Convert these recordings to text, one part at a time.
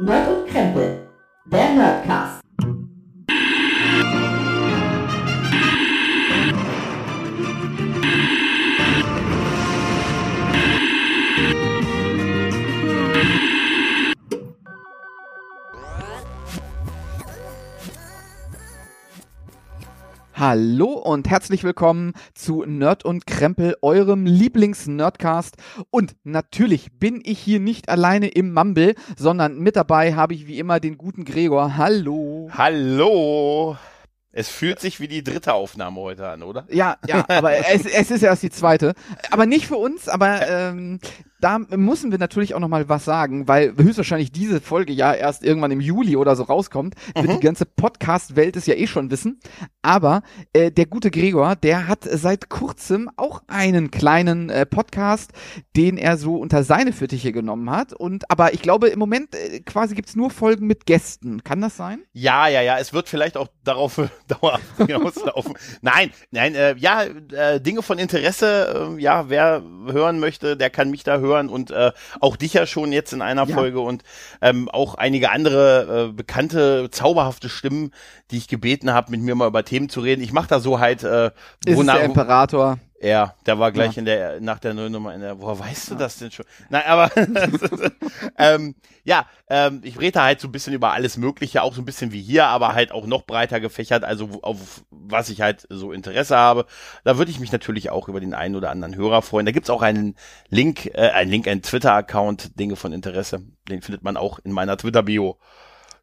Nerd und Krempel, Hallo und herzlich willkommen zu Nerd und Krempel, eurem Lieblings-Nerdcast. Und natürlich bin ich hier nicht alleine im Mumble, sondern mit dabei habe ich wie immer den guten Gregor. Hallo. Hallo. Es fühlt sich wie die dritte Aufnahme heute an, oder? Ja, ja, aber es, es ist erst die zweite. Aber nicht für uns, aber ähm, da müssen wir natürlich auch noch mal was sagen, weil höchstwahrscheinlich diese Folge ja erst irgendwann im Juli oder so rauskommt, wird Mhm. die ganze Podcast-Welt es ja eh schon wissen. Aber äh, der gute Gregor, der hat seit kurzem auch einen kleinen äh, Podcast, den er so unter seine Fittiche genommen hat. Und aber ich glaube, im Moment äh, quasi gibt's nur Folgen mit Gästen. Kann das sein? Ja, ja, ja. Es wird vielleicht auch darauf äh, dauerhaft hinauslaufen. nein, nein, äh, ja, äh, Dinge von Interesse, äh, ja, wer hören möchte, der kann mich da hören und äh, auch dich ja schon jetzt in einer Ja. Folge und ähm, auch einige andere äh, bekannte, zauberhafte Stimmen, die ich gebeten habe, mit mir mal über Themen zu reden. Ich mache da so halt, äh, Ist es wonach- der Imperator? Ja, der war gleich Ja. in der nach der Nullnummer in der. Woher weißt du das denn schon? Nein, aber ähm, ja, ähm, ich rede halt so ein bisschen über alles Mögliche, auch so ein bisschen wie hier, aber halt auch noch breiter gefächert, also auf was ich halt so Interesse habe. Da würde ich mich natürlich auch über den einen oder anderen Hörer freuen. Da gibt's auch einen Link, äh, einen Link, einen Twitter-Account, Dinge von Interesse. Den findet man auch in meiner Twitter-Bio.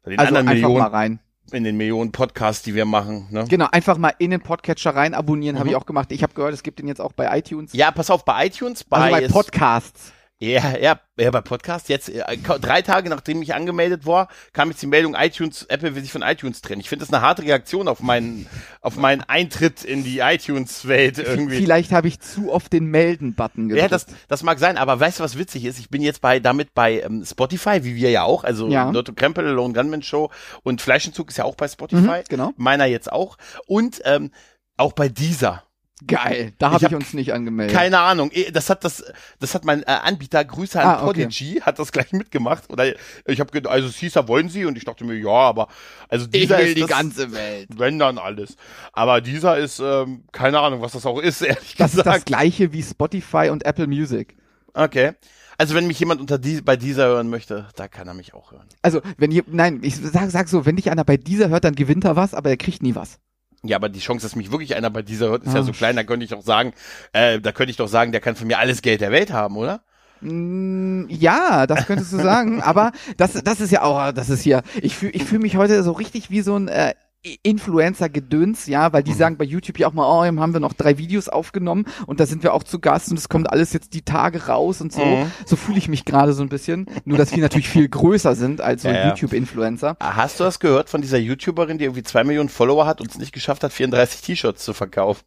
Den Also anderen einfach mal Millionen, rein. In den Millionen Podcasts, die wir machen. Ne? Genau, einfach mal in den Podcatcher rein abonnieren, habe Mhm. ich auch gemacht. Ich habe gehört, es gibt den jetzt auch bei iTunes. Ja, pass auf, bei iTunes, bei, also bei Podcasts. Ja, ja, ja, bei Podcast. Jetzt, äh, drei Tage nachdem ich angemeldet war, kam jetzt die Meldung, iTunes, Apple will sich von iTunes trennen. Ich finde das eine harte Reaktion auf meinen, auf meinen Eintritt in die iTunes-Welt irgendwie. Vielleicht habe ich zu oft den Melden-Button gedrückt. Ja, das, das mag sein, aber weißt du, was witzig ist? Ich bin jetzt bei, damit bei ähm, Spotify, wie wir ja auch, also Ja. Lotto Krempel, Lone Gunman Show und Fleischentzug ist ja auch bei Mhm, Spotify. genau. Meiner jetzt auch. Und ähm, auch bei dieser. Geil, da Ich habe ich, hab uns nicht angemeldet. Keine Ahnung. Eh, Das hat das, das hat mein äh, Anbieter Grüße an Ah, okay. Podigy hat das gleich mitgemacht. Oder ich habe also Caesar wollen Sie und ich dachte mir, ja, aber also ich dieser will ist die das, ganze Welt. wenn dann alles. Aber dieser ist ähm, keine Ahnung, was das auch ist, ehrlich Das ist das gesagt. gleiche wie Spotify und Apple Music. Okay. Also wenn mich jemand unter die, bei dieser hören möchte, da kann er mich auch hören. Also, wenn ihr, nein, ich sag, sag so, wenn dich einer bei dieser hört, dann gewinnt er was, aber er kriegt nie was. Ja, aber die Chance, dass mich wirklich einer bei dieser hört, ist Ah, ja so klein, da könnte ich doch sagen, äh, da könnte ich doch sagen, der kann von mir alles Geld der Welt haben, oder? Mm, Ja, das könntest du sagen, aber das, das ist ja auch, das ist hier, ich fühle ich fühl mich heute so richtig wie so ein äh, Influencer-Gedöns, ja, weil die Mhm. sagen bei YouTube ja auch mal, oh, haben wir noch drei Videos aufgenommen und da sind wir auch zu Gast und es kommt alles jetzt die Tage raus und so. Mhm. So fühle ich mich gerade so ein bisschen. Nur, dass wir natürlich viel größer sind als so Ja, ja. YouTube-Influencer. Ah, Hast du das gehört von dieser YouTuberin, die irgendwie zwei Millionen Follower hat und es nicht geschafft hat, 34 T-Shirts zu verkaufen?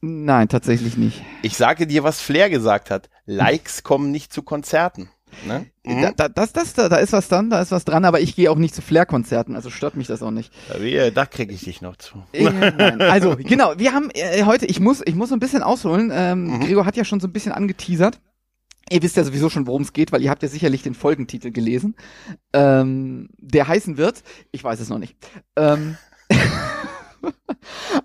Nein, tatsächlich nicht. Ich sage dir, was Flair gesagt hat. Likes kommen nicht zu Konzerten. Ne? Da, Mhm. da, das, das, da, da ist was dran, da ist was dran, aber ich gehe auch nicht zu Flair-Konzerten, also stört mich das auch nicht. Wie, Da kriege ich dich noch zu. Äh, nein. Also, genau, wir haben äh, heute, ich muss, ich muss so ein bisschen ausholen. Ähm, Mhm. Gregor hat ja schon so ein bisschen angeteasert. Ihr wisst ja sowieso schon, worum es geht, weil ihr habt ja sicherlich den Folgentitel gelesen. Ähm, der heißen wird, ich weiß es noch nicht. Ähm,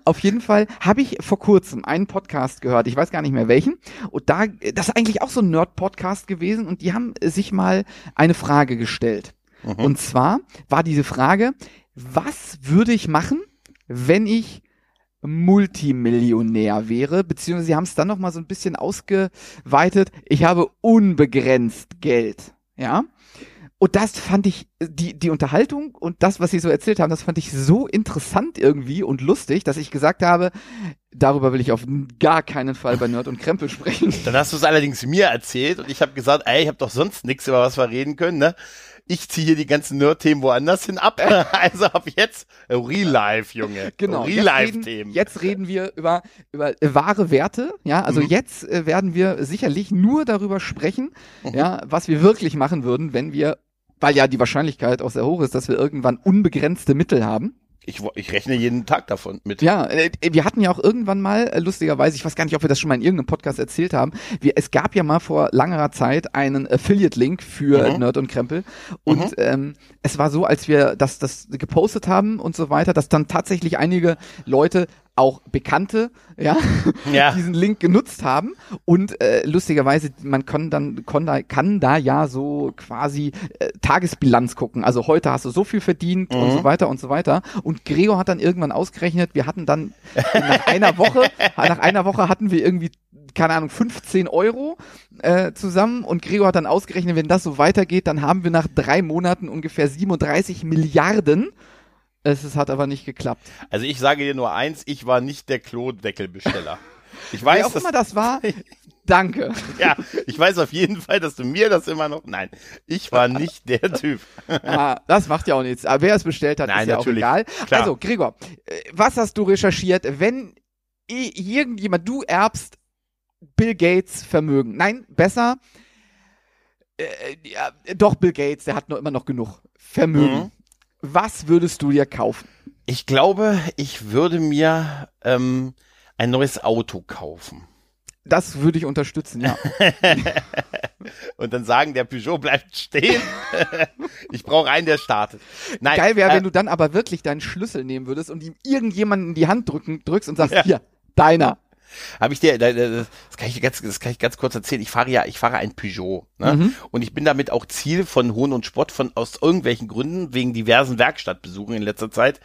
Auf jeden Fall habe ich vor kurzem einen Podcast gehört, ich weiß gar nicht mehr welchen, und da, das ist eigentlich auch so ein Nerd-Podcast gewesen, und die haben sich mal eine Frage gestellt. Mhm. Und zwar war diese Frage, was würde ich machen, wenn ich Multimillionär wäre, beziehungsweise sie haben es dann noch mal so ein bisschen ausgeweitet. Ich habe unbegrenzt Geld, ja. Und das fand ich, die, die Unterhaltung und das, was sie so erzählt haben, das fand ich so interessant irgendwie und lustig, dass ich gesagt habe, darüber will ich auf gar keinen Fall bei Nerd und Krempel sprechen. Dann hast du es allerdings mir erzählt und ich habe gesagt, ey, ich habe doch sonst nichts, über was wir reden können, ne? Ich ziehe hier die ganzen Nerd-Themen woanders hin ab. also ab jetzt äh, Real Life, Junge. Genau. Real jetzt Life reden, Themen. jetzt reden wir über, über äh, wahre Werte. Ja, also Mhm. jetzt äh, werden wir sicherlich nur darüber sprechen, Mhm. ja, was wir wirklich machen würden, wenn wir, weil ja die Wahrscheinlichkeit auch sehr hoch ist, dass wir irgendwann unbegrenzte Mittel haben. Ich, ich rechne jeden Tag davon mit. Ja, äh, wir hatten ja auch irgendwann mal, äh, lustigerweise, ich weiß gar nicht, ob wir das schon mal in irgendeinem Podcast erzählt haben, wir, es gab ja mal vor langer Zeit einen Affiliate-Link für Mhm. Nerd und Krempel und ähm, es war so, als wir das, das gepostet haben und so weiter, dass dann tatsächlich einige Leute auch Bekannte, ja, Ja. diesen Link genutzt haben und äh, lustigerweise, man kann dann kann da, kann da ja so quasi äh, Tagesbilanz gucken. Also heute hast du so viel verdient und Mhm. so weiter und so weiter. Und Gregor hat dann irgendwann ausgerechnet, wir hatten dann nach einer Woche, nach einer Woche hatten wir irgendwie keine Ahnung, 15 Euro äh, zusammen und Gregor hat dann ausgerechnet, wenn das so weitergeht, dann haben wir nach drei Monaten ungefähr 37 Milliarden. Es, es hat aber nicht geklappt. Also ich sage dir nur eins, ich war nicht der Klodeckelbesteller. Ich Wer weiß, auch dass, immer das war, danke. ja, ich weiß auf jeden Fall, dass du mir das immer noch, nein, ich war nicht der Typ. Ah, das macht ja auch nichts. Aber wer es bestellt hat, Nein, ist ja natürlich. auch egal. Klar. Also, Gregor, äh, was hast du recherchiert, wenn irgendjemand, du erbst Bill Gates Vermögen? Nein, besser. Äh, ja, doch, Bill Gates, der hat noch immer noch genug Vermögen. Mhm. Was würdest du dir kaufen? Ich glaube, ich würde mir ähm, ein neues Auto kaufen. Das würde ich unterstützen, ja. Und dann sagen, der Peugeot bleibt stehen. ich brauche einen, der startet. Nein, Geil wäre, äh, wenn du dann aber wirklich deinen Schlüssel nehmen würdest und ihm irgendjemanden in die Hand drücken, drückst und sagst, Ja. hier, deiner. Habe ich dir, da- da- das kann ich ganz, das kann ich ganz kurz erzählen. Ich fahre ja, ich fahre ein Peugeot, ne? Mhm. Und ich bin damit auch Ziel von Hohn und Spott von aus irgendwelchen Gründen wegen diversen Werkstattbesuchen in letzter Zeit.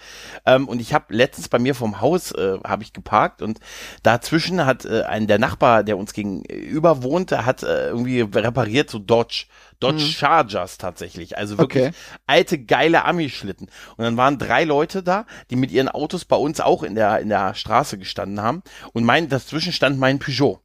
Ähm, und ich habe letztens bei mir vom Haus äh, habe ich geparkt und dazwischen hat äh, ein der Nachbar, der uns gegenüber wohnte, hat äh, irgendwie repariert so Dodge. Dodge Chargers tatsächlich, also wirklich Okay. alte geile Ami-Schlitten. Und dann waren drei Leute da, die mit ihren Autos bei uns auch in der in der Straße gestanden haben. Und mein dazwischen stand mein Peugeot.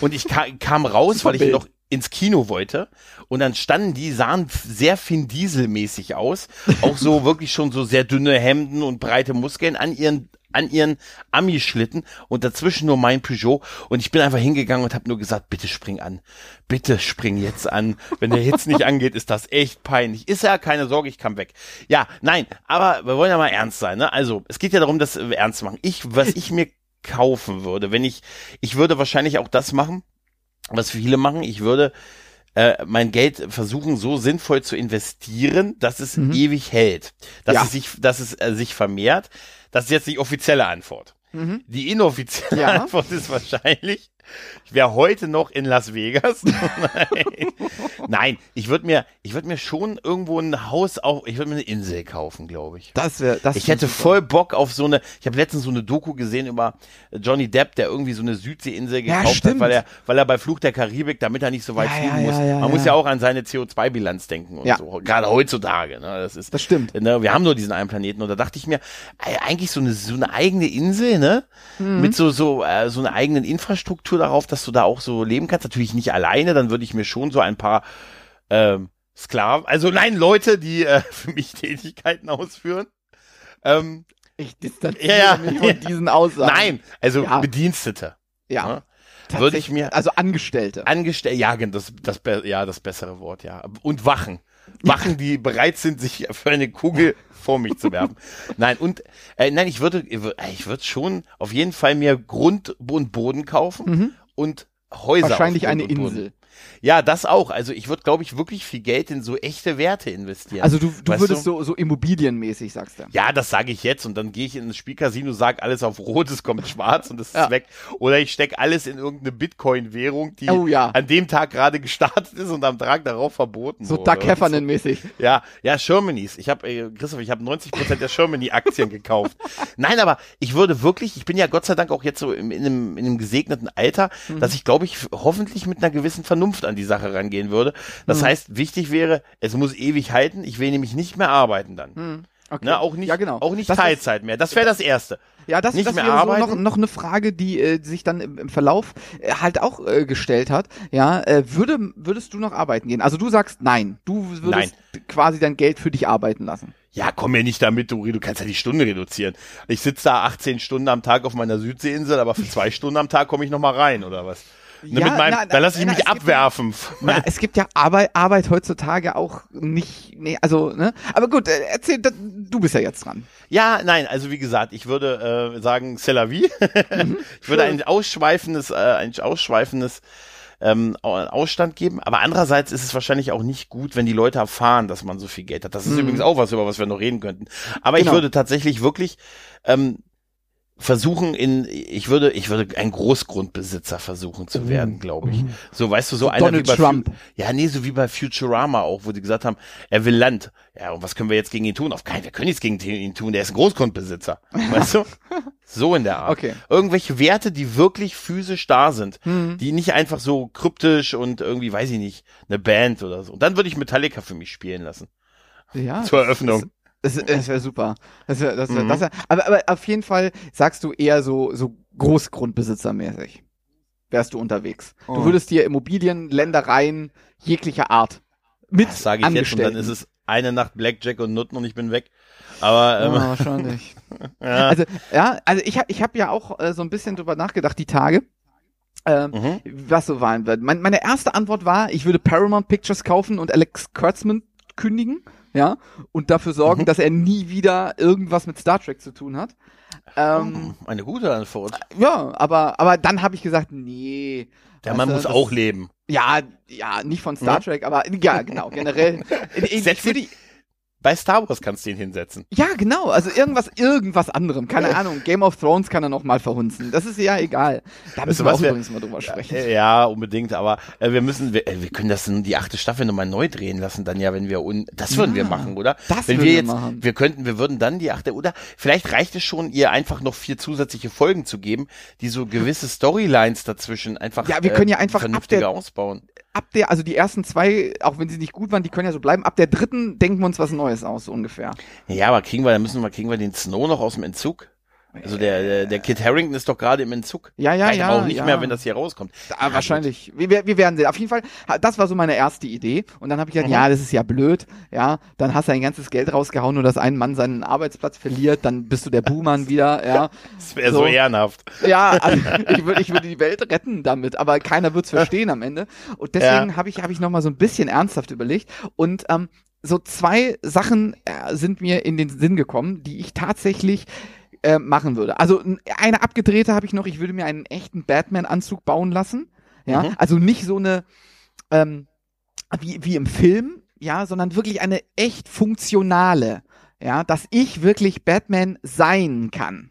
Und ich ka kam raus, weil ich noch ins Kino wollte und dann standen die, sahen sehr Vin Diesel-mäßig aus, auch so wirklich schon so sehr dünne Hemden und breite Muskeln an ihren an ihren Ami-Schlitten und dazwischen nur mein Peugeot und ich bin einfach hingegangen und habe nur gesagt, bitte spring an, bitte spring jetzt an. Wenn der jetzt nicht angeht, ist das echt peinlich. Ist ja keine Sorge, ich kann weg. Ja, nein, aber wir wollen ja mal ernst sein. Ne? Also es geht ja darum, dass wir ernst machen. Ich, was ich mir kaufen würde, wenn ich, ich würde wahrscheinlich auch das machen, was viele machen. Ich würde äh, mein Geld versuchen, so sinnvoll zu investieren, dass es Mhm. ewig hält, dass Ja. es sich, dass es äh, sich vermehrt. Das ist jetzt die offizielle Antwort. Mhm. Die inoffizielle Ja. Antwort ist wahrscheinlich, ich wäre heute noch in Las Vegas. Nein. Nein, ich würde mir, ich würde mir schon irgendwo ein Haus auf, ich würde mir eine Insel kaufen, glaube ich. Das wäre, das Ich hätte voll Bock auf so eine, ich habe letztens so eine Doku gesehen über Johnny Depp, der irgendwie so eine Südseeinsel Ja, gekauft hat, stimmt. weil er, weil er bei Fluch der Karibik, damit er nicht so weit Ja, fliegen ja, muss. ja, ja, Man muss ja. ja auch an seine CO2-Bilanz denken und Ja. so. Gerade heutzutage, ne? Das ist, Das stimmt. ne, wir haben nur diesen einen Planeten und da dachte ich mir, eigentlich so eine, so eine eigene Insel, ne? Mhm. Mit so, so, äh, so einer eigenen Infrastruktur darauf, dass du da auch so leben kannst. Natürlich nicht alleine, dann würde ich mir schon so ein paar, ähm, Sklaven, also nein, Leute, die äh, für mich Tätigkeiten ausführen. Ähm, Ich distanziere Ja, ja. mich von diesen Aussagen. Nein, also Ja. Bedienstete. Ja. ne? tatsächlich. Würde ich mir Also Angestellte. angestellt, ja, das, das, ja, das bessere Wort, ja. Und Wachen. Wachen, die bereit sind, sich für eine Kugel vor mich zu werfen. Nein, und, äh, nein, ich würde, ich würde ich würde schon auf jeden Fall mir Grund und Boden kaufen Mhm. und Häuser. Wahrscheinlich eine. Insel. Ja, das auch. Also ich würde, glaube ich, wirklich viel Geld in so echte Werte investieren. Also du, du Weißt würdest du? so, so immobilienmäßig, sagst du. Ja, das sage ich jetzt und dann gehe ich in ein Spielcasino, sag alles auf rot, es kommt schwarz und es ist Ja. weg. Oder ich steck alles in irgendeine Bitcoin-Währung, die Oh ja. an dem Tag gerade gestartet ist und am Tag darauf verboten So wurde. Duck Heffernan-mäßig. Ja, ja, Shermanies. Ich habe, äh, Christoph, ich habe 90% der Shermany-Aktien gekauft. Nein, aber ich würde wirklich, ich bin ja Gott sei Dank auch jetzt so in, in, einem, in einem gesegneten Alter, Mhm. dass ich, glaube ich, hoffentlich mit einer gewissen Vernunft an die Sache rangehen würde. Das Mhm. heißt, wichtig wäre, es muss ewig halten. Ich will nämlich nicht mehr arbeiten dann. Hm, Okay. Ne, auch nicht, ja, genau. auch nicht Das ist- Teilzeit mehr. Das wäre das Erste. Ja, das, Nicht das mehr wäre so noch, noch eine Frage, die äh, sich dann im, im Verlauf äh, halt auch äh, gestellt hat. Ja, äh, würde, würdest du noch arbeiten gehen? Also du sagst nein. Du würdest quasi dein Geld für dich arbeiten lassen. Ja, komm mir nicht damit, du, du kannst ja die Stunde reduzieren. Ich sitze da 18 Stunden am Tag auf meiner Südseeinsel, aber für zwei Stunden am Tag komme ich noch mal rein, oder was? Ne, Ja, meinem, na, da lasse ich na, mich es gibt abwerfen. Na, es gibt ja Arbeit, Arbeit heutzutage auch nicht, nee, also, ne? Aber gut, äh, erzähl, du bist ja jetzt dran. Ja, nein, also wie gesagt, ich würde äh, sagen, c'est la vie. ich würde ein ausschweifendes, äh, ein ausschweifendes ähm, Au- Ausstand geben. Aber andererseits ist es wahrscheinlich auch nicht gut, wenn die Leute erfahren, dass man so viel Geld hat. Das ist Mhm. übrigens auch was, über was wir noch reden könnten. Aber Genau. ich würde tatsächlich wirklich ähm, versuchen in, ich würde, ich würde ein Großgrundbesitzer versuchen zu werden, glaube ich. So, weißt du, so, einer Donald wie bei Trump. Ja, nee, so wie bei Futurama auch, wo die gesagt haben, er will Land. Ja, und was können wir jetzt gegen ihn tun? Auf keinen, wir können nichts gegen ihn tun, der ist ein Großgrundbesitzer. Weißt du? So in der Art. Okay. Irgendwelche Werte, die wirklich physisch da sind, Hm. die nicht einfach so kryptisch und irgendwie, weiß ich nicht, eine Band oder so. Und dann würde ich Metallica für mich spielen lassen. Ja. Zur Eröffnung. Das, das wäre super. Das wär, das wär, Mhm. das wär, aber, aber auf jeden Fall sagst du eher so, so Großgrundbesitzermäßig. Wärst du unterwegs. Oh. Du würdest dir Immobilien, Ländereien jeglicher Art mit Das sage ich jetzt und dann ist es eine Nacht Blackjack und Nutten und ich bin weg. Aber ja, ähm, wahrscheinlich. ja. Also, ja, also ich habe ich hab ja auch äh, so ein bisschen drüber nachgedacht, die Tage. Ähm, mhm. was so sein wird. Mein, meine erste Antwort war, ich würde Paramount Pictures kaufen und Alex Kurtzman kündigen, ja, und dafür sorgen, Mhm. dass er nie wieder irgendwas mit Star Trek zu tun hat. Ähm, Oh, eine gute Antwort. ja, aber aber dann habe ich gesagt, nee. Der Mann du, muss das- auch leben. Ja, ja, nicht von Star Ja. Trek, aber ja, genau, generell. Ich, ich würde, Bei Star Wars kannst du ihn hinsetzen. ja, genau, also irgendwas, irgendwas anderem, keine Ahnung. Game of Thrones kann er noch mal verhunzen. Das ist ja egal. Da Weißt müssen du wir auch wir- übrigens mal drüber sprechen. Äh, Ja, unbedingt, aber äh, wir müssen, wir, äh, wir können das in die achte Staffel nochmal neu drehen lassen, dann ja, wenn wir un, das würden wir Ja, machen, oder? das wenn würden wir wir jetzt, machen. wir könnten, wir würden dann die achte, oder vielleicht reicht es schon, ihr einfach noch vier zusätzliche Folgen zu geben, die so gewisse Storylines dazwischen einfach, Ja, wir können ja einfach ab vernünftiger der- ausbauen. Ab der, also die ersten zwei, auch wenn sie nicht gut waren, die können ja so bleiben. Ab der dritten denken wir uns was Neues aus, so ungefähr. Ja, aber kriegen wir, dann müssen wir, kriegen wir den Snow noch aus dem Entzug? Also der, der, der Kid Harrington ist doch gerade im Entzug. Ja, ja, Vielleicht ja. aber auch nicht ja. mehr, wenn das hier rauskommt. Ah, wahrscheinlich. Wir, wir wir werden sehen. Auf jeden Fall, das war so meine erste Idee. Und dann habe ich gesagt, Mhm. ja, das ist ja blöd. Ja, dann hast du ein ganzes Geld rausgehauen, nur dass ein Mann seinen Arbeitsplatz verliert, dann bist du der Buhmann wieder. Ja, Das wäre so. So. ehrenhaft. ja also ich würde ich würde die Welt retten damit, aber keiner wird's verstehen am Ende. Und deswegen habe ich, habe ich nochmal so ein bisschen ernsthaft überlegt. Und ähm, so zwei Sachen äh, sind mir in den Sinn gekommen, die ich tatsächlich äh, machen würde. Also eine abgedrehte habe ich noch, ich würde mir einen echten Batman-Anzug bauen lassen. Ja, Mhm. also nicht so eine, ähm, wie, wie im Film, ja, sondern wirklich eine echt funktionale, ja, dass ich wirklich Batman sein kann.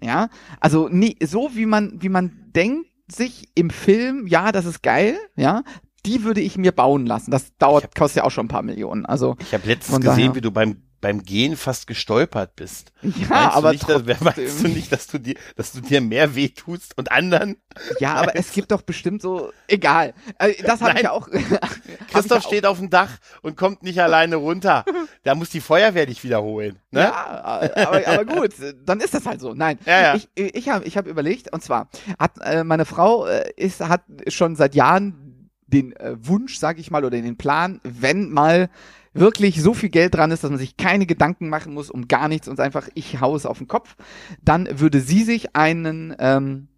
Ja, also nie, so wie man, wie man denkt sich im Film, ja, das ist geil, ja, die würde ich mir bauen lassen. Das dauert, hab- kostet ja auch schon ein paar Millionen. Also, Ich habe letztens gesehen, daher. wie du beim beim Gehen fast gestolpert bist. ja, meinst aber du nicht, dass, trotzdem. meinst du nicht, dass du dir, dass du dir mehr weh tust und anderen? Ja, aber es gibt doch bestimmt so, egal. Äh, Das habe ich ja auch. Christoph auch- steht auf dem Dach und kommt nicht alleine runter. Da muss die Feuerwehr dich wiederholen. Ne? Ja, äh, aber, aber gut, dann ist das halt so. Nein, Ja, ja. ich, ich habe ich hab überlegt, und zwar hat äh, meine Frau äh, ist, hat schon seit Jahren den äh, Wunsch, sag ich mal, oder den Plan, wenn mal wirklich so viel Geld dran ist, dass man sich keine Gedanken machen muss um gar nichts und einfach ich hau es auf den Kopf, dann würde sie sich einen ähm,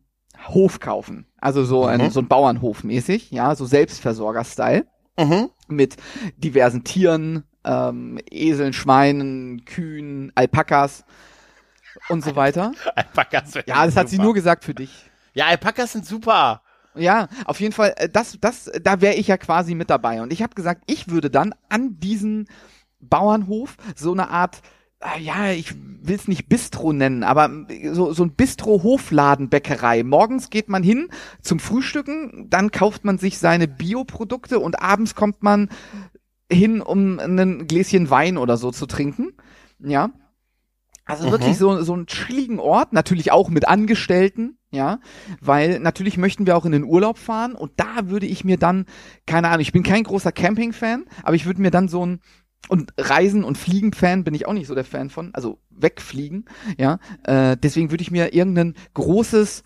Hof kaufen. Also so ein, Mhm. so ein Bauernhof mäßig, ja, so Selbstversorger-Style Mhm. mit diversen Tieren, ähm, Eseln, Schweinen, Kühen, Alpakas und so weiter. Alpakas Ja, das hat sie nur gesagt für dich. Ja, Alpakas sind super. Ja, auf jeden Fall, äh, das, das, da wäre ich ja quasi mit dabei. Und ich habe gesagt, ich würde dann an diesen Bauernhof so eine Art, äh, ja, ich will es nicht Bistro nennen, aber äh, so, so ein Bistro-Hofladenbäckerei. Morgens geht man hin zum Frühstücken, dann kauft man sich seine Bioprodukte und abends kommt man hin, um ein Gläschen Wein oder so zu trinken. Ja. Also Mhm. wirklich so, so einen chilligen Ort, natürlich auch mit Angestellten, ja, weil natürlich möchten wir auch in den Urlaub fahren und da würde ich mir dann, keine Ahnung, ich bin kein großer Camping-Fan, aber ich würde mir dann so ein, und Reisen und Fliegen-Fan bin ich auch nicht so der Fan von, also wegfliegen, ja, äh, deswegen würde ich mir irgendein großes,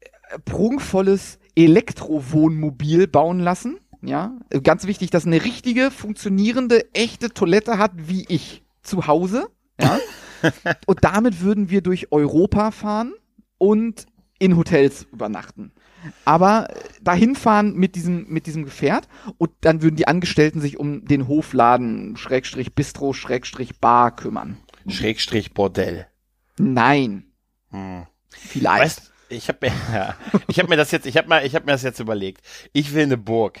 äh, prunkvolles Elektrowohnmobil bauen lassen, ja, ganz wichtig, dass eine richtige, funktionierende, echte Toilette hat, wie ich zu Hause, ja, und damit würden wir durch Europa fahren und in Hotels übernachten. aber äh, dahin fahren mit diesem, mit diesem Gefährt und dann würden die Angestellten sich um den Hofladen, Schrägstrich Bistro, Schrägstrich Bar kümmern. Schrägstrich Bordell. Nein. Hm. Vielleicht. Weißt, ich habe mir, ja, ich habe mir das jetzt, ich habe mir, ich habe mir das jetzt überlegt. Ich will eine Burg.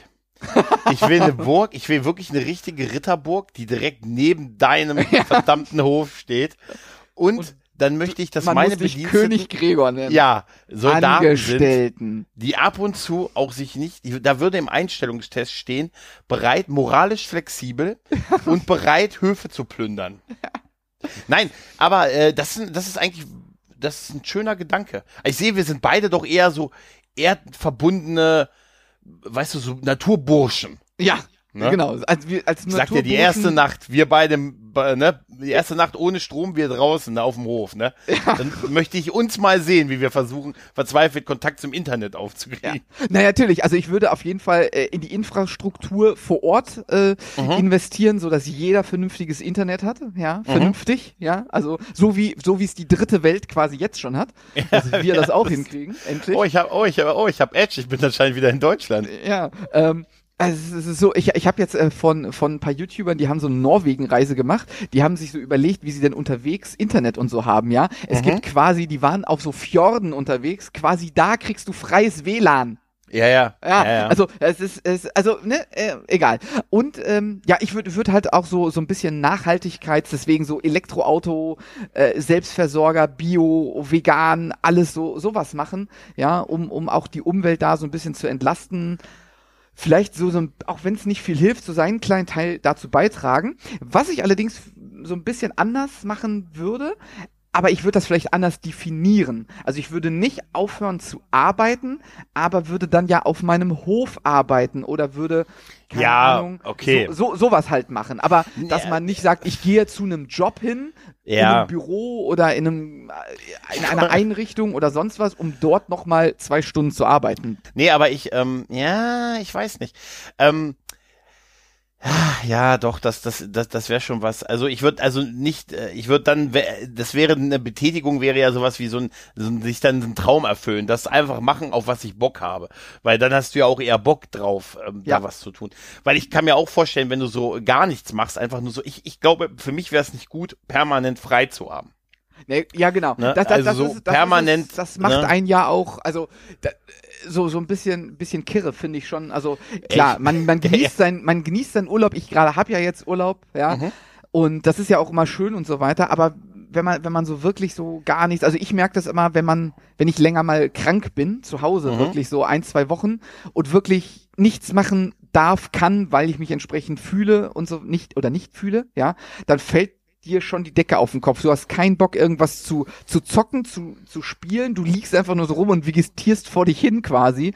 Ich will eine Burg, ich will wirklich eine richtige Ritterburg, die direkt neben deinem verdammten Hof steht. Und, Und dann möchte ich, dass Man meine muss König Gregor nennen. ja, Soldaten sind, Angestellten. die ab und zu auch sich nicht, da würde im Einstellungstest stehen, bereit, moralisch flexibel und bereit, Höfe zu plündern. Nein, aber äh, das, ist- das ist eigentlich, das ist ein schöner Gedanke. Ich sehe, wir sind beide doch eher so erdverbundene, weißt du, so Naturburschen. Ja, Ne? genau. Als, wir, als Ich sag dir, die erste Nacht, wir beide, ne, die erste Nacht ohne Strom, wir draußen, ne, auf dem Hof, ne. Dann möchte ich uns mal sehen, wie wir versuchen, verzweifelt Kontakt zum Internet Ja. aufzukriegen. Na natürlich, also ich würde auf jeden Fall äh, in die Infrastruktur vor Ort äh, Mhm. investieren, so dass jeder vernünftiges Internet hat, ja, Mhm. vernünftig, ja, also so wie so wie es die dritte Welt quasi jetzt schon hat, dass wir das auch hinkriegen, endlich. Oh, ich hab, oh, ich hab, oh, ich hab Edge, ich bin anscheinend wieder in Deutschland. Ja, ähm, also es ist so, ich, ich habe jetzt äh, von, von ein paar YouTubern, die haben so eine Norwegen-Reise gemacht, die haben sich so überlegt, wie sie denn unterwegs Internet und so haben, ja. Es Mhm. gibt quasi, die waren auf so Fjorden unterwegs, quasi da kriegst du freies WLAN. Ja, ja. Ja, ja, ja. also es ist, es, also ne, äh, egal. Und ähm, ja, ich würde würd halt auch so so ein bisschen Nachhaltigkeits, deswegen so Elektroauto, äh, Selbstversorger, Bio, vegan, alles so sowas machen, ja, um um auch die Umwelt da so ein bisschen zu entlasten. Vielleicht so, so ein, auch wenn es nicht viel hilft, so seinen kleinen Teil dazu beitragen. Was ich allerdings so ein bisschen anders machen würde, aber ich würde das vielleicht anders definieren. Also ich würde nicht aufhören zu arbeiten, aber würde dann ja auf meinem Hof arbeiten oder würde keine Ja, Ahnung, okay. so, so sowas halt machen. Aber dass Ja. man nicht sagt, ich gehe zu einem Job hin, in Ja. einem Büro oder in einem äh, in einer Einrichtung oder sonst was, um dort noch mal zwei Stunden zu arbeiten. Nee, aber ich, ähm, ja, ich weiß nicht. Ähm, ja, doch, das, das, das, das wäre schon was. Also ich würde also nicht, äh, ich würde dann, das wäre eine Betätigung, wäre ja sowas wie so ein, so ein sich dann einen Traum erfüllen, das einfach machen, auf was ich Bock habe, weil dann hast du ja auch eher Bock drauf, ähm, Ja. da was zu tun. Weil ich kann mir auch vorstellen, wenn du so gar nichts machst, einfach nur so, ich, ich glaube, für mich wäre es nicht gut, permanent frei zu haben. Ne, ja, genau. Ne? Das, das, Also das so ist, das permanent, Ist, das macht ne? ein Jahr auch, also da, so so ein bisschen bisschen kirre finde ich schon. Also klar, Echt? man man genießt sein man genießt seinen Urlaub. Ich gerade habe ja jetzt Urlaub, ja. Mhm. Und das ist ja auch immer schön und so weiter, aber wenn man wenn man so wirklich so gar nichts, also ich merke das immer, wenn man wenn ich länger mal krank bin, zu Hause Mhm. wirklich so ein, zwei Wochen und wirklich nichts machen darf, kann, weil ich mich entsprechend fühle und so nicht oder nicht fühle, ja, dann fällt dir schon die Decke auf den Kopf. Du hast keinen Bock, irgendwas zu, zu zocken, zu, zu spielen. Du liegst einfach nur so rum und vegetierst vor dich hin quasi.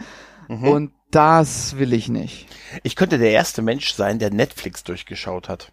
Mhm. Und das will ich nicht. Ich könnte der erste Mensch sein, der Netflix durchgeschaut hat.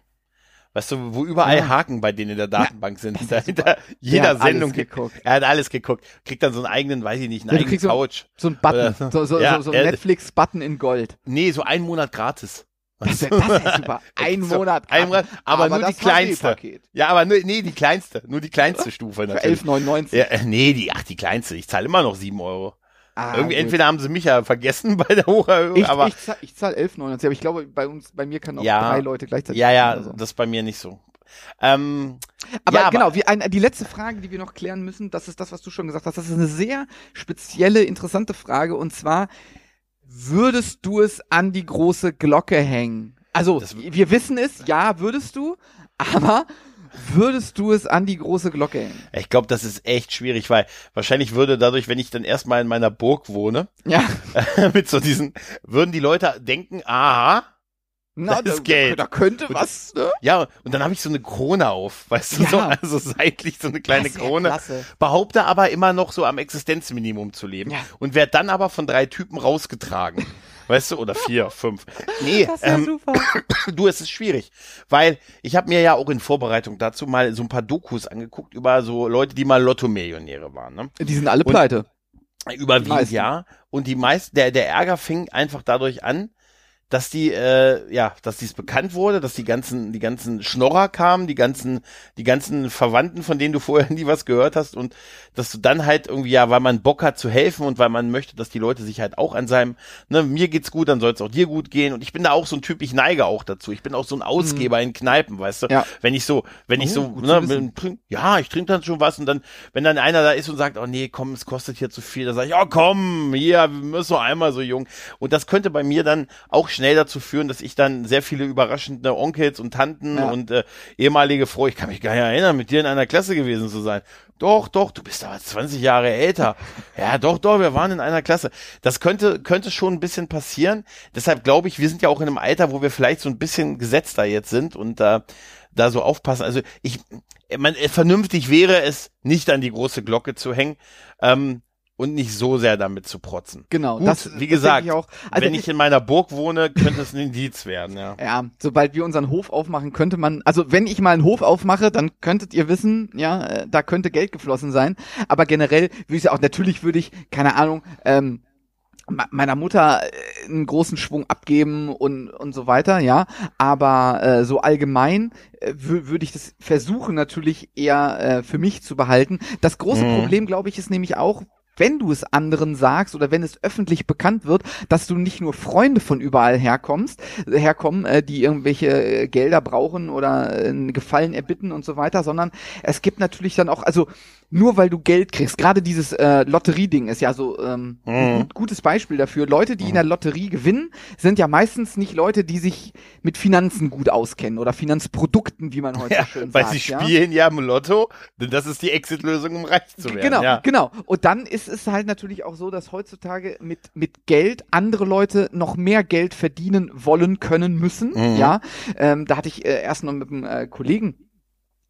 Weißt du, wo überall Ja. Haken bei denen in der Datenbank sind. das ist Hinter Der jeder Sendung. geguckt. Er hat alles geguckt. Kriegt dann so einen eigenen, weiß ich nicht, einen Ja, eigenen kriegst so- Couch. So ein Button, Oder- so, so, Ja, so, so ein er- Netflix-Button in Gold. Nee, so einen Monat gratis. Das, ist- das ist super. Ein So, Monat. ein Monat, aber, nur die kleinste. Ja, aber nur, nee, die kleinste. Nur die kleinste Stufe Für natürlich. 11,99. Ja, äh, nee, die, ach, die kleinste. Ich zahle immer noch sieben Euro. Ah, Irgendwie, gut. entweder haben sie mich ja vergessen bei der Hocherhöhung, ich, aber ich zahle ich zahl 11,99, aber ich glaube, bei uns, bei mir kann auch Ja. drei Leute gleichzeitig. ja, ja, so. das ist bei mir nicht so. Ähm, Aber ja, genau, wie ein, die letzte Frage, die wir noch klären müssen, das ist das, was du schon gesagt hast. Das ist eine sehr spezielle, interessante Frage. Und zwar, würdest du es an die große Glocke hängen? Also, Das- wir wissen es, ja, würdest du, aber würdest du es an die große Glocke hängen? Ich glaube, das ist echt schwierig, weil wahrscheinlich würde dadurch, wenn ich dann erstmal in meiner Burg wohne, Ja, mit so diesen, würden die Leute denken, aha, na, Das ist da, Geld. da könnte Und was, ne? ja, und dann habe ich so eine Krone auf, weißt du, Ja. so, also seitlich so eine kleine Krone, Klasse. behaupte aber immer noch so am Existenzminimum zu leben Ja. und werde dann aber von drei Typen rausgetragen. Weißt du, oder vier, fünf. Nee, Das wäre ähm, super. du, es ist schwierig, weil ich habe mir ja auch in Vorbereitung dazu mal so ein paar Dokus angeguckt über so Leute, die mal Lotto-Millionäre waren. Ne? Die sind alle Und- pleite. Überwiegend meisten. ja. Und die meisten, der, der Ärger fing einfach dadurch an, dass die, äh, ja, dass dies bekannt wurde, dass die ganzen, die ganzen Schnorrer kamen, die ganzen, die ganzen Verwandten, von denen du vorher nie was gehört hast und dass du dann halt irgendwie, ja, weil man Bock hat zu helfen und weil man möchte, dass die Leute sich halt auch an seinem, ne, mir geht's gut, dann soll es auch dir gut gehen und ich bin da auch so ein Typ, ich neige auch dazu. Ich bin auch so ein Ausgeber mhm. in Kneipen, weißt du? Ja. Wenn ich so, wenn oh, ich so, ne, mit, trink, ja, ich trinke dann schon was und dann, wenn dann einer da ist und sagt, oh nee, komm, es kostet hier zu viel, dann sage ich, oh komm, hier, wir müssen noch einmal so jung. Und das könnte bei mir dann auch schnell dazu führen, dass ich dann sehr viele überraschende Onkels und Tanten ja. und äh, ehemalige Frau, ich kann mich gar nicht erinnern, mit dir in einer Klasse gewesen zu sein. Doch, doch, du bist aber 20 Jahre älter. Ja, doch, doch, wir waren in einer Klasse. Das könnte, könnte schon ein bisschen passieren. Deshalb glaube ich, wir sind ja auch in einem Alter, wo wir vielleicht so ein bisschen gesetzter jetzt sind und da, äh, da so aufpassen. Also ich, man, vernünftig wäre es, nicht an die große Glocke zu hängen. Ähm, und nicht so sehr damit zu protzen. Genau, Gut, das wie gesagt, ich auch. Also wenn ich, ich in meiner Burg wohne, könnte es ein Indiz werden, ja. Ja, sobald wir unseren Hof aufmachen, könnte man, also wenn ich mal einen Hof aufmache, dann könntet ihr wissen, ja, äh, da könnte Geld geflossen sein, aber generell würde ich auch natürlich würde ich keine Ahnung, ähm, meiner Mutter äh, einen großen Schwung abgeben und und so weiter, ja. Aber äh, so allgemein äh, würde ich das versuchen natürlich eher äh, für mich zu behalten. Das große mhm. Problem, glaube ich, ist nämlich auch, wenn du es anderen sagst oder wenn es öffentlich bekannt wird, dass du nicht nur Freunde von überall herkommst, herkommen, äh, die irgendwelche äh, Gelder brauchen oder äh, Gefallen erbitten und so weiter, sondern es gibt natürlich dann auch, also nur weil du Geld kriegst. Gerade dieses äh, Lotterieding ist ja so ähm, mhm. ein gut, gutes Beispiel dafür. Leute, die mhm. in der Lotterie gewinnen, sind ja meistens nicht Leute, die sich mit Finanzen gut auskennen oder Finanzprodukten, wie man heute ja, schön weil sagt. Weil sie spielen ja im Lotto, denn das ist die Exit-Lösung, um reich zu werden. Genau, ja. genau. Und dann ist es halt natürlich auch so, dass heutzutage mit mit Geld andere Leute noch mehr Geld verdienen wollen können müssen. Mhm. Ja, ähm, da hatte ich äh, erst noch mit einem äh, Kollegen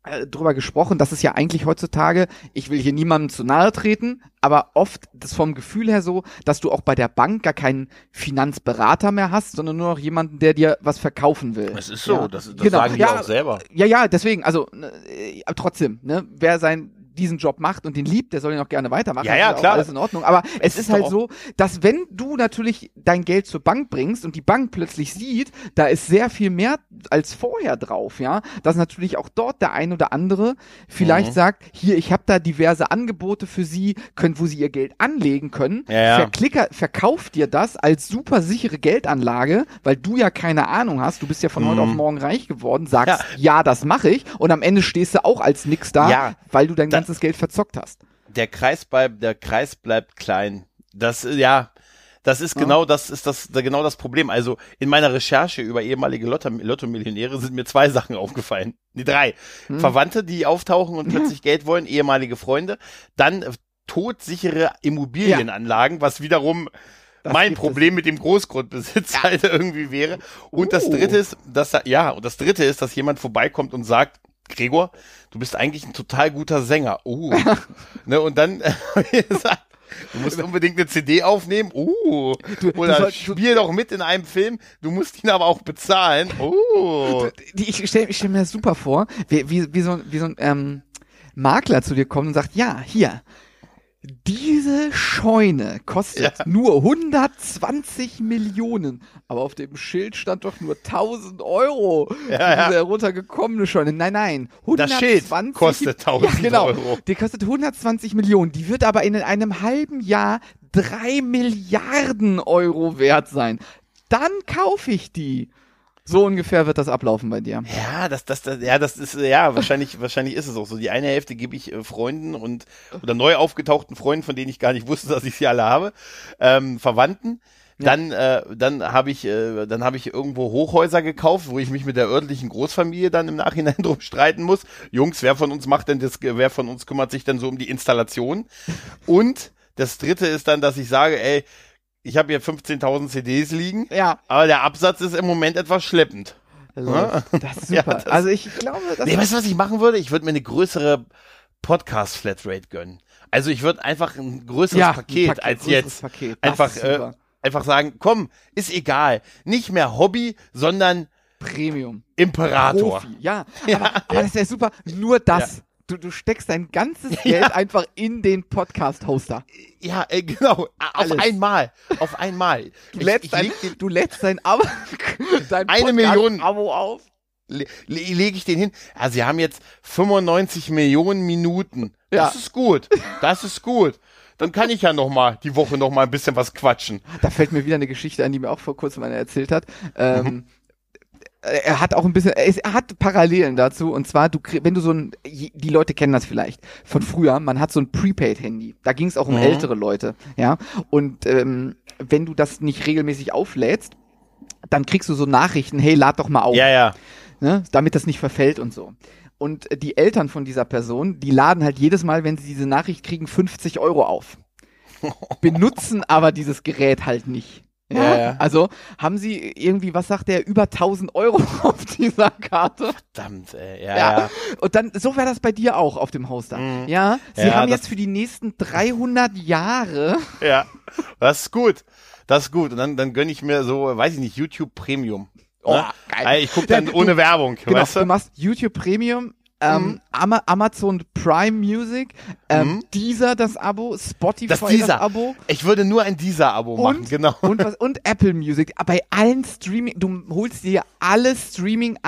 äh, drüber gesprochen, dass es ja eigentlich heutzutage, ich will hier niemandem zu nahe treten, aber oft das vom Gefühl her so, dass du auch bei der Bank gar keinen Finanzberater mehr hast, sondern nur noch jemanden, der dir was verkaufen will. Es ist so, ja. das, das genau. sagen die ja, auch selber. Ja, ja, deswegen, also äh, trotzdem, ne, wer sein diesen Job macht und den liebt, der soll ihn auch gerne weitermachen. Ja, ja, klar. Alles in Ordnung. Aber es, es ist, halt so, dass wenn du natürlich dein Geld zur Bank bringst und die Bank plötzlich sieht, da ist sehr viel mehr als vorher drauf, ja, dass natürlich auch dort der ein oder andere vielleicht mhm. sagt, hier, ich habe da diverse Angebote für Sie, können, wo Sie Ihr Geld anlegen können. Ja, ja. Verklicker, verkauft dir das als super sichere Geldanlage, weil du ja keine Ahnung hast, du bist ja von mhm. heute auf morgen reich geworden, sagst, ja, ja das mache ich und am Ende stehst du auch als nix da, weil du dein da, ganzes Geld verzockt hast. Der Kreis bleibt, der Kreis bleibt klein. Das, ja, das ist ja. genau das ist das genau das Problem. Also in meiner Recherche über ehemalige Lotto-Millionäre sind mir zwei Sachen aufgefallen. Die drei. Hm. Verwandte, die auftauchen und plötzlich ja. Geld wollen, ehemalige Freunde. Dann todsichere Immobilienanlagen, ja. was wiederum das mein Problem es. mit dem Großgrundbesitz halt irgendwie wäre. Und uh. das dritte ist, dass ja, und das dritte ist, dass jemand vorbeikommt und sagt, Gregor, du bist eigentlich ein total guter Sänger. Uh. ne, und dann äh, gesagt, du musst unbedingt eine CD aufnehmen. Uh. Du, Oder du soll, spiel doch mit in einem Film. Du musst ihn aber auch bezahlen. Uh. Die, ich stelle stell mir das super vor, wie, wie, wie so, wie so ein ähm, Makler zu dir kommt und sagt, ja, hier, diese Scheune kostet ja. nur 120 Millionen, aber auf dem Schild stand doch nur 1000 Euro. Ja, ja. Diese heruntergekommene Scheune. Nein, nein. 120 das Schild kostet 1000 ja, genau. Euro. Die kostet 120 Millionen. Die wird aber in einem halben Jahr drei Milliarden Euro wert sein. Dann kaufe ich die. So ungefähr wird das ablaufen bei dir. Ja, das, das, das, ja, das ist, ja, wahrscheinlich, wahrscheinlich ist es auch so. Die eine Hälfte gebe ich äh, Freunden und, oder neu aufgetauchten Freunden, von denen ich gar nicht wusste, dass ich sie alle habe, ähm, Verwandten. Dann, ja. äh, dann habe ich, äh, dann habe ich irgendwo Hochhäuser gekauft, wo ich mich mit der örtlichen Großfamilie dann im Nachhinein drum streiten muss. Jungs, wer von uns macht denn das, wer von uns kümmert sich denn so um die Installation? Und das dritte ist dann, dass ich sage, ey, ich habe hier 15.000 CDs liegen, ja. aber der Absatz ist im Moment etwas schleppend. Also, das ist super. Ja, das, also ich glaube, das Nee, weißt du, was ich machen würde? Ich würde mir eine größere Podcast-Flatrate gönnen. Also ich würde einfach ein größeres ja, Paket, ein Paket als jetzt. Paket. Einfach, äh, einfach sagen, komm, ist egal. Nicht mehr Hobby, sondern Premium. Imperator. Profi. Ja, ja. Aber, aber, das ist ja super. Nur das. Du, du steckst dein ganzes Geld einfach in den Podcast-Hoster. Ja, äh, genau. Alles. Auf einmal. Auf einmal. Du Ich- lädst ich dein, den, du lädst dein Abo, dein Eine Million. Abo auf. le, le, lege ich den hin. Ja, sie haben jetzt 95 Millionen Minuten. Das Ja. ist gut. Das ist gut. Dann kann ich ja noch mal die Woche noch mal ein bisschen was quatschen. Da fällt mir wieder eine Geschichte an, die mir auch vor kurzem einer erzählt hat. Ähm, Er hat auch ein bisschen, er, hat Parallelen dazu und zwar, du, wenn du so ein, die Leute kennen das vielleicht von früher, man hat so ein Prepaid-Handy. Da ging es auch um Mhm. ältere Leute, ja. Und ähm, wenn du das nicht regelmäßig auflädst, dann kriegst du so Nachrichten, hey, lad doch mal auf. Ja, ja. ne, damit das nicht verfällt und so. Und äh, die Eltern von dieser Person, die laden halt jedes Mal, wenn sie diese Nachricht kriegen, 50 Euro auf. Benutzen aber dieses Gerät halt nicht. Ja, Ja. Also haben sie irgendwie, was sagt der, über 1000 Euro auf dieser Karte. Verdammt, ey. Ja, Ja. ja. Und dann, so wäre das bei dir auch auf dem Hoster. Mhm. Ja, sie haben jetzt für die nächsten 300 Jahre, Ja. Das ist gut. Das ist gut. Und dann, dann gönne ich mir so, weiß ich nicht, YouTube Premium. Oh, ne? geil. Ich gucke dann Du- ohne Werbung, genau, weißt du du? machst YouTube Premium, ähm, Mhm. Ama Amazon Prime Music, ähm, Mhm. Deezer das Abo, Spotify Das das, Deezer. Abo. Ich würde nur ein Dieser-Abo machen, Und, genau. und, was, und Apple Music. Bei allen Streaming, du holst dir alle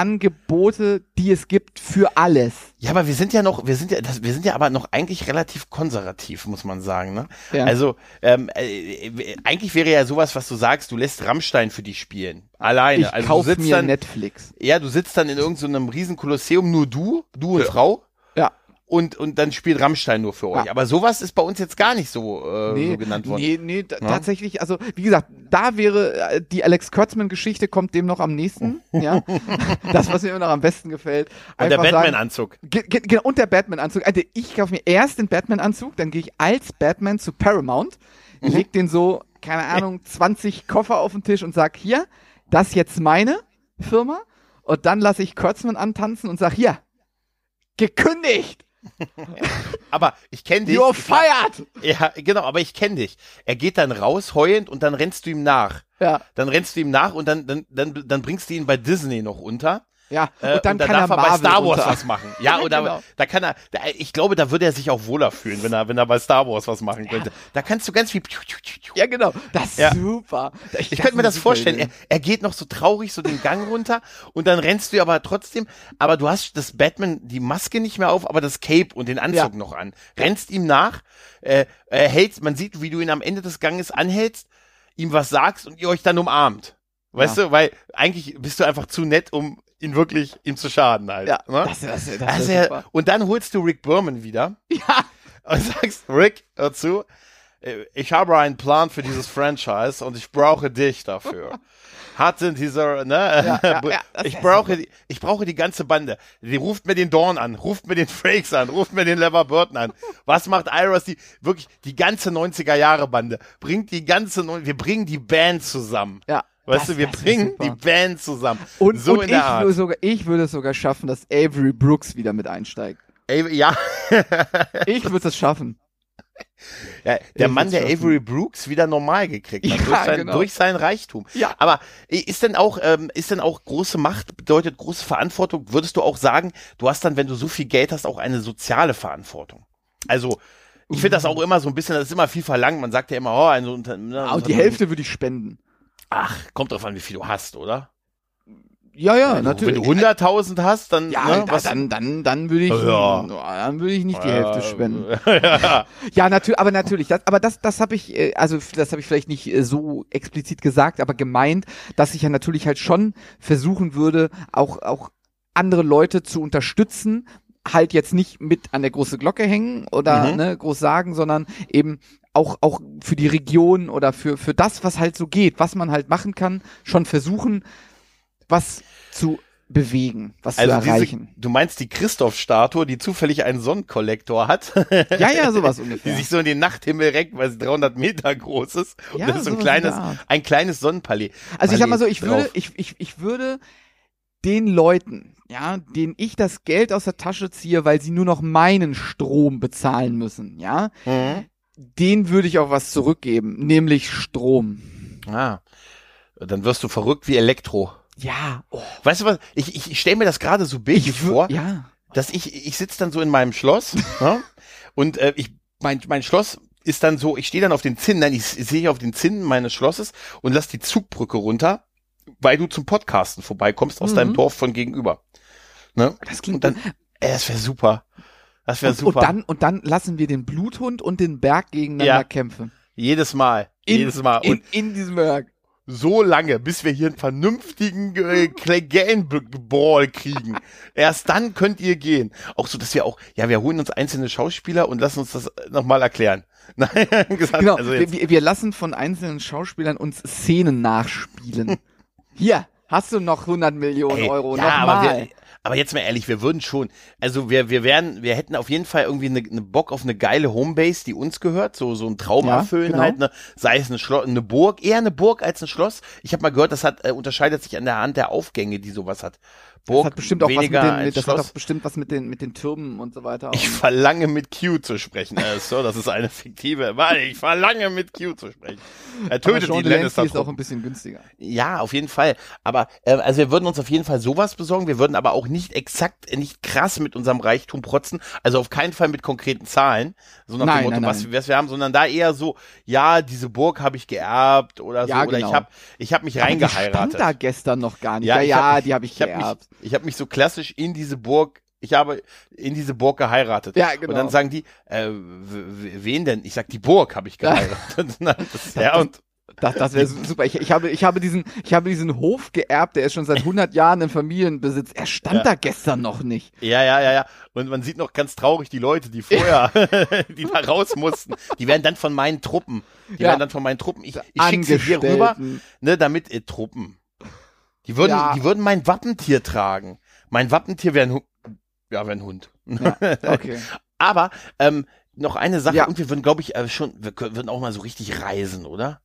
Streaming-Angebote, die es gibt, für alles. Ja, aber wir sind ja noch, wir sind ja, das, wir sind ja aber noch eigentlich relativ konservativ, muss man sagen. Ne? Ja. Also ähm, äh, eigentlich wäre ja sowas, was du sagst, du lässt Rammstein für dich spielen, alleine. Ich also du kauf sitzt mir dann, Netflix. ja, du sitzt dann in irgendeinem riesen Kolosseum, nur du, du und Frau. Und, und dann spielt Rammstein nur für euch. Ja. Aber sowas ist bei uns jetzt gar nicht so, äh, so genannt worden. Nee, nee, Ja. tatsächlich, also wie gesagt, da wäre äh, die Alex Kurtzman-Geschichte kommt dem noch am nächsten, ja. Das, was mir immer noch am besten gefällt. Und der Batman-Anzug. Ge- ge- Genau, und der Batman-Anzug. Also ich kaufe mir erst den Batman-Anzug, dann gehe ich als Batman zu Paramount, Mhm. leg den so, keine Ahnung, 20 Koffer auf den Tisch und sag, hier, das ist jetzt meine Firma. Und dann lasse ich Kurtzman antanzen und sag, hier, gekündigt, Aber ich kenne dich. you're fired. Ja, genau, aber ich kenne dich. Er geht dann raus, heulend, und dann rennst du ihm nach. Ja, Dann rennst du ihm nach und dann, dann, dann, dann bringst du ihn bei Disney noch unter. Ja. Äh, und dann kann darf er er bei Star Wars runter. was machen. Ja, oder Genau. da kann er, da, ich glaube, da würde er sich auch wohler fühlen, wenn er, wenn er bei Star Wars was machen könnte. Da kannst du ganz viel. Ja, genau. Das ist Ja. super. Ich könnte mir das vorstellen. Er, er geht noch so traurig so den Gang runter und dann rennst du aber trotzdem, aber du hast das Batman, die Maske nicht mehr auf, aber das Cape und den Anzug Ja. noch an. Rennst ihm nach, äh, äh, hältst, man sieht, wie du ihn am Ende des Ganges anhältst, ihm was sagst und ihr euch dann umarmt. Weißt du, weil eigentlich bist du einfach zu nett, um ihn wirklich ihm zu schaden halt. Ja, ne? das, das, das, das ist super. und dann holst du Rick Berman wieder Ja, und sagst, Rick, hör zu, äh, ich habe einen Plan für dieses Franchise und ich brauche dich dafür. Hatte dieser, ne? Ja, ja, ja, ich brauche die, ich brauche die ganze Bande. Die ruft mir den Dawn an, ruft mir den Frakes an, ruft mir den Lever Burton an. Was macht Iris? Die, wirklich, die ganze 90er Jahre Bande. Bringt die ganze, wir bringen die Band zusammen. ja. Weißt Das- du, wir bringen super. die Band zusammen. Und, so und in ich, würde sogar, ich würde es sogar schaffen, dass Avery Brooks wieder mit einsteigt. Ey, ja, Ich würde es schaffen. Ja, der Ich Mann, der schaffen. Avery Brooks wieder normal gekriegt hat, Ja, durch, sein, genau. durch sein Reichtum. Ja. Aber ist denn auch, ähm, ist denn auch große Macht bedeutet große Verantwortung? Würdest du auch sagen, du hast dann, wenn du so viel Geld hast, auch eine soziale Verantwortung? Also, ich finde das auch immer so ein bisschen, das ist immer viel verlangt. Man sagt ja immer, oh, ein so Unter ne, Aber die Hälfte würde ich spenden. Ach, kommt drauf an, wie viel du hast, oder? Ja, ja, Also, natürlich. Wenn du 100.000 hast, dann, ja, ne, da- was, dann, dann, dann würde ich, Ja. dann würde ich nicht die Hälfte spenden. ja. Ja, natürlich, aber natürlich, das, aber das, das habe ich, äh, also das habe ich vielleicht nicht äh, so explizit gesagt, aber gemeint, dass ich ja natürlich halt schon versuchen würde, auch, auch andere Leute zu unterstützen, halt jetzt nicht mit an der große Glocke hängen oder Mhm. ne, groß sagen, sondern eben auch, auch für die Region oder für, für das, was halt so geht, was man halt machen kann, schon versuchen, was zu bewegen, was Also zu diese, erreichen. du meinst die Christoph-Statue, die zufällig einen Sonnenkollektor hat? Ja, ja, sowas die ungefähr. sich so in den Nachthimmel reckt, weil sie 300 Meter groß ist. Und Ja, das ist so ein kleines, ein kleines Sonnenpalais. Also ich sag mal so, ich würde, drauf. ich, ich, ich würde den Leuten, ja, denen ich das Geld aus der Tasche ziehe, weil sie nur noch meinen Strom bezahlen müssen, ja, Mhm. Den würde ich auch was zurückgeben, nämlich Strom. Ah. Dann wirst du verrückt wie Elektro. Ja, oh, Weißt du was? Ich, ich, ich stelle mir das gerade so bildlich ich vor. ja, dass ich, ich sitze dann so in meinem Schloss ja, und äh, ich, mein, mein Schloss ist dann so, ich stehe dann auf den Zinnen, nein, ich, ich sehe auf den Zinnen meines Schlosses und lass die Zugbrücke runter, weil du zum Podcasten vorbeikommst aus Mhm. deinem Dorf von gegenüber. Ne? Das klingt Und dann, äh, das wäre super. Das wäre und, super. und dann und dann lassen wir den Bluthund und den Berg gegeneinander Ja. kämpfen. jedes Mal. In, jedes Mal. Und in, in diesem Berg. so lange, bis wir hier einen vernünftigen äh, Game-Ball kriegen. Erst dann könnt ihr gehen. Auch so, dass wir auch, ja, wir holen uns einzelne Schauspieler und lassen uns das nochmal erklären. Nein, gesagt, Genau, also wir, wir lassen von einzelnen Schauspielern uns Szenen nachspielen. Hier, hast du noch 100 Millionen ey, Euro, ja, nochmal. Aber jetzt mal ehrlich, wir würden schon, also wir, wir wären, wir hätten auf jeden Fall irgendwie eine, eine Bock auf eine geile Homebase, die uns gehört, so, so ein Traum Ja, erfüllen genau. halt, ne? sei es eine, Schlo eine Burg, eher eine Burg als ein Schloss. Ich habe mal gehört, das hat, äh, unterscheidet sich an der Hand der Aufgänge, die sowas hat. Das Burg hat bestimmt auch was mit den, als das hat auch bestimmt was mit den, mit den Türmen und so weiter. Ich verlange mit Q zu sprechen. Äh, so, das ist eine fiktive. Warte, ich verlange mit Q zu sprechen. Er tötet die Lannister. ist auch ein bisschen günstiger. Ja, auf jeden Fall. Aber äh, also wir würden uns auf jeden Fall sowas besorgen. Wir würden aber auch nicht exakt, äh, nicht krass mit unserem Reichtum protzen. Also auf keinen Fall mit konkreten Zahlen, so nach Nein, dem Motto, nein, was, nein. was wir haben, sondern da eher so, ja, diese Burg habe ich geerbt oder so, Ja, oder genau. ich habe, ich habe mich Aber die stand reingeheiratet. da gestern noch gar nicht. Ja, Ja, ja, hab- die habe ich, geerbt. mich, ich habe mich so klassisch in diese Burg, ich habe in diese Burg geheiratet. Ja, genau. Und dann sagen die, äh, wen denn? Ich sag, die Burg habe ich geheiratet. Ja, und Das, das wäre super. Ich, ich, habe, ich, habe diesen, ich habe diesen Hof geerbt, der ist schon seit 100 Jahren im Familienbesitz. Er stand Ja. da gestern noch nicht. ja, ja, ja, ja. Und man sieht noch ganz traurig die Leute, die vorher, die da raus mussten. Die werden dann von meinen Truppen, die Ja. werden dann von meinen Truppen, ich, ich schicke sie hier rüber, ne, damit, äh, Truppen. Die würden, Ja. die würden mein Wappentier tragen. Mein Wappentier wäre ein Hund. Ja, wäre ein Hund. Ja, okay. Aber ähm, noch eine Sache, Ja. und wir würden, glaube ich, äh, schon, wir würden auch mal so richtig reisen, oder?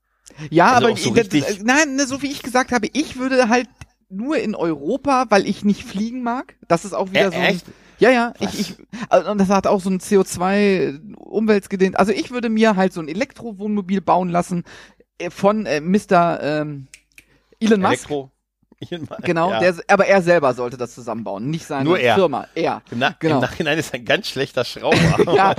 Ja, Also aber so das, richtig- äh, nein, ne, so wie ich gesagt habe, ich würde halt nur in Europa, weil ich nicht fliegen mag. Das ist auch wieder Ä- so. Echt? Ja, ja, Was? ich, ich, also, und das hat auch so ein CO2 Umweltgedehnt. Also ich würde mir halt so ein Elektrowohnmobil bauen lassen äh, von äh, Mr. Ähm, Elon Musk. Elektro. Genau, ja. der, aber er selber sollte das zusammenbauen, nicht seine Nur er. Firma. Er. Im, Na genau. Im Nachhinein ist er ein ganz schlechter Schrauber. ja,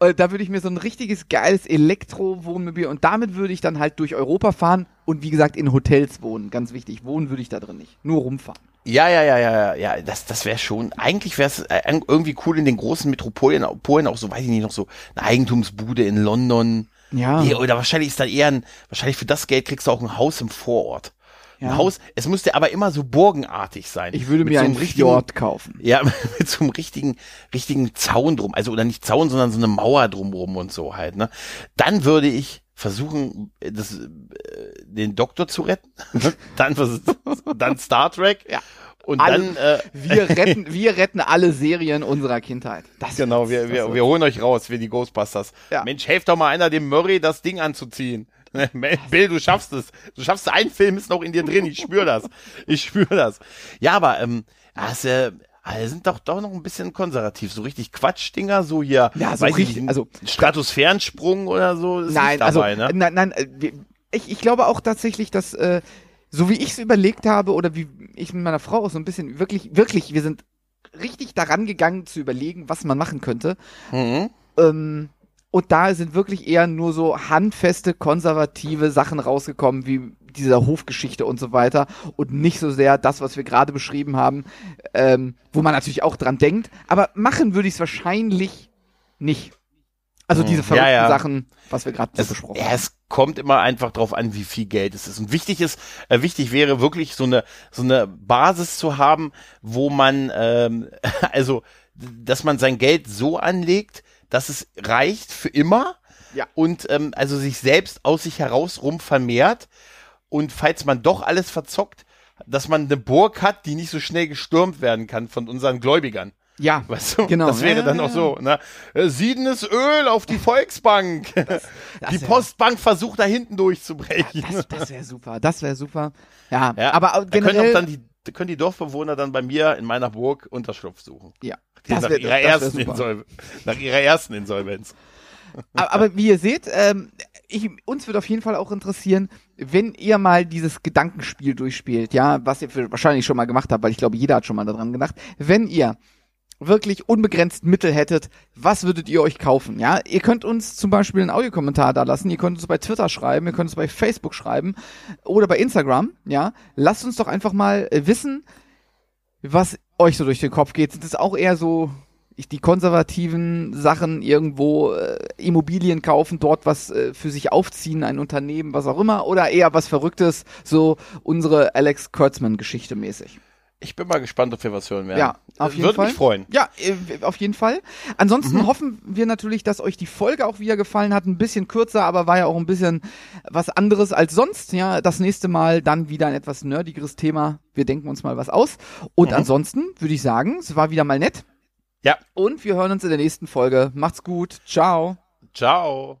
äh, da würde ich mir so ein richtiges geiles Elektrowohnmobil und damit würde ich dann halt durch Europa fahren und wie gesagt in Hotels wohnen. Ganz wichtig, wohnen würde ich da drin nicht. Nur rumfahren. Ja, ja, ja, ja, ja, das, das wäre schon, eigentlich wäre es äh, irgendwie cool in den großen Metropolen, Polen auch so, weiß ich nicht, noch so eine Eigentumsbude in London. Ja. Nee, oder wahrscheinlich ist dann eher ein, wahrscheinlich für das Geld kriegst du auch ein Haus im Vorort. Ja. Haus, es müsste aber immer so burgenartig sein. Ich würde Mit mir so einen Fjord kaufen. Ja, mit so einem richtigen, richtigen Zaun drum. Also, oder nicht Zaun, sondern so eine Mauer drumrum und so halt, ne? Dann würde ich versuchen, das, äh, den Doktor zu retten. dann, vers- dann Star Trek. Ja. Und Alle- dann, äh, Wir retten, wir retten alle Serien unserer Kindheit. Das genau, wir, wir, wir holen euch raus, wir die Ghostbusters. Ja. Mensch, helft doch mal einer dem Murray, das Ding anzuziehen. Bill, du schaffst es. Du schaffst es. Ein Film ist noch in dir drin. Ich spüre das. Ich spüre das. Ja, aber ähm, das, äh, alle sind doch doch noch ein bisschen konservativ. So richtig Quatschdinger, so hier. Ja, so richtig- nicht, also- Stratosphärensprung oder so. Ist nein, nicht dabei, also ne? nein, nein, äh, ich, ich glaube auch tatsächlich, dass äh, so wie ich es überlegt habe oder wie ich mit meiner Frau auch so ein bisschen wirklich, wirklich, wir sind richtig daran gegangen zu überlegen, was man machen könnte. Mhm. Ähm, und da sind wirklich eher nur so handfeste, konservative Sachen rausgekommen, wie dieser Hofgeschichte und so weiter. Und nicht so sehr das, was wir gerade beschrieben haben, ähm, wo man natürlich auch dran denkt. Aber machen würde ich es wahrscheinlich nicht. Also Hm, diese ja, verrückten ja. Sachen, was wir gerade besprochen ja, haben. es kommt immer einfach drauf an, wie viel Geld es ist. Und wichtig ist, äh, wichtig wäre wirklich so eine so eine Basis zu haben, wo man ähm, also, dass man sein Geld so anlegt, dass es reicht für immer Ja. und ähm, also sich selbst aus sich heraus rum vermehrt. Und falls man doch alles verzockt, dass man eine Burg hat, die nicht so schnell gestürmt werden kann von unseren Gläubigern. Ja, Weißt du, Genau. das wäre Ja, dann ja, auch so, ne? Äh, Siedenes Öl auf die Volksbank. die wär- Postbank versucht da hinten durchzubrechen. das, das wäre super, das wäre super. Ja, aber auch da können auch generell, dann die, können die Dorfbewohner dann bei mir in meiner Burg Unterschlupf suchen. ja, Die das nach, wär, ihrer ersten super. Insol nach ihrer ersten Insolvenz. aber, aber wie ihr seht, ähm, ich, uns wird auf jeden Fall auch interessieren, wenn ihr mal dieses Gedankenspiel durchspielt, ja, was ihr für, wahrscheinlich schon mal gemacht habt, weil ich glaube, jeder hat schon mal daran gedacht, wenn ihr wirklich unbegrenzt Mittel hättet, was würdet ihr euch kaufen? Ja, ihr könnt uns zum Beispiel einen Audiokommentar da lassen, ihr könnt uns bei Twitter schreiben, ihr könnt uns bei Facebook schreiben oder bei Instagram. Ja, lasst uns doch einfach mal äh, wissen, was euch so durch den Kopf geht. Sind es auch eher so die konservativen Sachen irgendwo äh, Immobilien kaufen, dort was äh, für sich aufziehen, ein Unternehmen, was auch immer, oder eher was Verrücktes, so unsere Alex Kurtzman-Geschichte mäßig. Ich bin mal gespannt, ob wir was hören werden. Ja, auf jeden Würde Fall. mich freuen. Ja, äh, auf jeden Fall. Ansonsten hoffen wir natürlich, dass euch die Folge auch wieder gefallen hat. Ein bisschen kürzer, aber war ja auch ein bisschen was anderes als sonst. Ja, das nächste Mal dann wieder ein etwas nerdigeres Thema. Wir denken uns mal was aus. Und Mhm. ansonsten würde ich sagen, es war wieder mal nett. Ja, Und wir hören uns in der nächsten Folge. Macht's gut. Ciao. ciao.